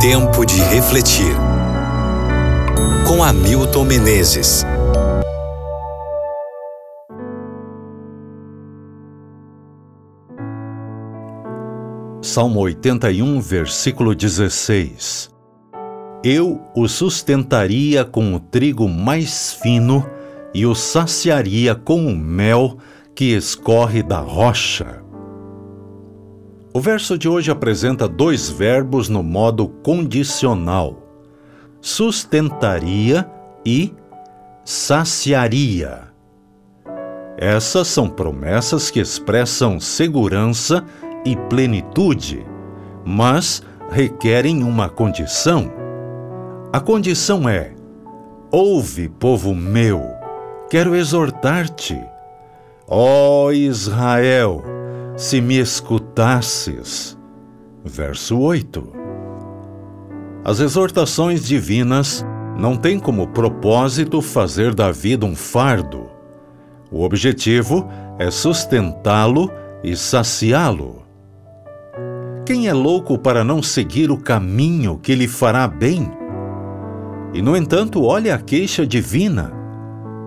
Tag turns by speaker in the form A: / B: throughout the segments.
A: Tempo de refletir. Com Hamilton Menezes.
B: Salmo 81, versículo 16. Eu o sustentaria com o trigo mais fino e o saciaria com o mel que escorre da rocha. O verso de hoje apresenta dois verbos no modo condicional: sustentaria e saciaria. Essas são promessas que expressam segurança e plenitude, mas requerem uma condição. A condição é: Ouve, povo meu, quero exortar-te. Ó Israel, se me escutasses. Verso 8. As exortações divinas não têm como propósito fazer da vida um fardo. O objetivo é sustentá-lo e saciá-lo. Quem é louco para não seguir o caminho que lhe fará bem? E, no entanto, olha a queixa divina.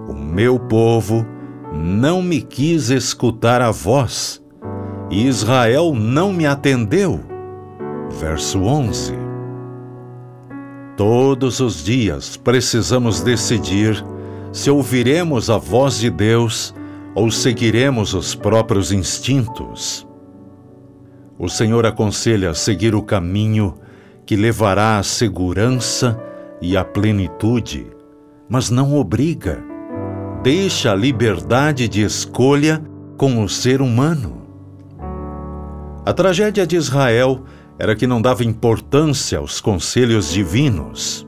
B: O meu povo não me quis escutar a voz e Israel não me atendeu. Verso 11. Todos os dias precisamos decidir se ouviremos a voz de Deus ou seguiremos os próprios instintos. O Senhor aconselha seguir o caminho que levará à segurança e à plenitude, mas não obriga. Deixa a liberdade de escolha com o ser humano. A tragédia de Israel era que não dava importância aos conselhos divinos.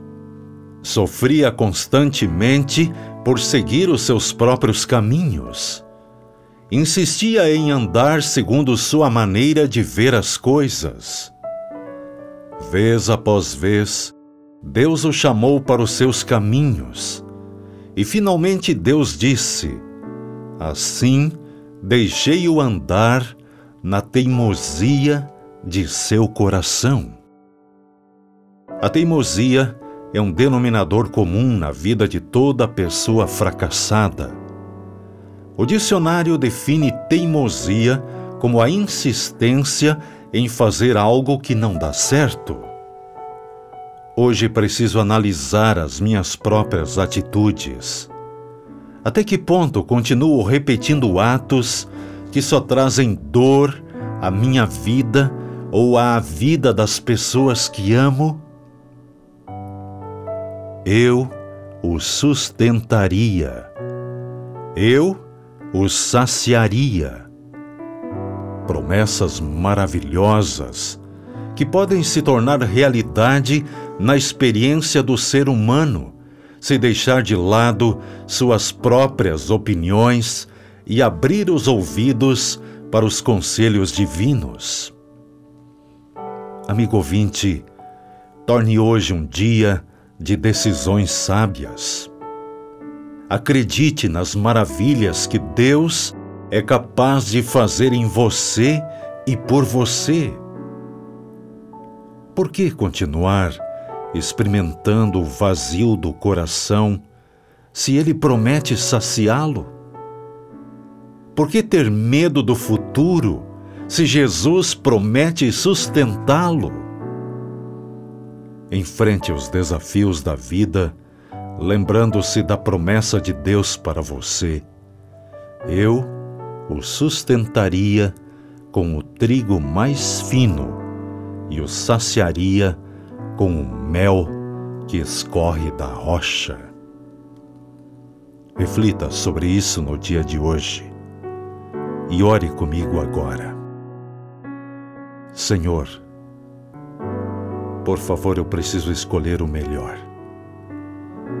B: Sofria constantemente por seguir os seus próprios caminhos. Insistia em andar segundo sua maneira de ver as coisas. Vez após vez, Deus o chamou para os seus caminhos. E finalmente Deus disse: Assim deixei-o andar na teimosia de seu coração. A teimosia é um denominador comum na vida de toda pessoa fracassada. O dicionário define teimosia como a insistência em fazer algo que não dá certo. Hoje preciso analisar as minhas próprias atitudes. Até que ponto continuo repetindo atos que só trazem dor à minha vida ou à vida das pessoas que amo? Eu o sustentaria, eu o saciaria. Promessas maravilhosas que podem se tornar realidade na experiência do ser humano, se deixar de lado suas próprias opiniões e abrir os ouvidos para os conselhos divinos. Amigo ouvinte, torne hoje um dia de decisões sábias. Acredite nas maravilhas que Deus é capaz de fazer em você e por você. Por que continuar experimentando o vazio do coração se Ele promete saciá-lo? Por que ter medo do futuro se Jesus promete sustentá-lo? Enfrente os desafios da vida, lembrando-se da promessa de Deus para você. Eu o sustentaria com o trigo mais fino e o saciaria com o mel que escorre da rocha. Reflita sobre isso no dia de hoje e ore comigo agora. Senhor, por favor, eu preciso escolher o melhor.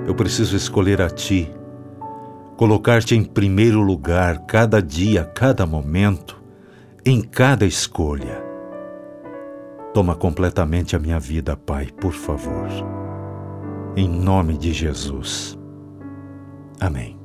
B: Eu preciso escolher a Ti, colocar-te em primeiro lugar cada dia, cada momento, em cada escolha. Toma completamente a minha vida, Pai, por favor. Em nome de Jesus. Amém.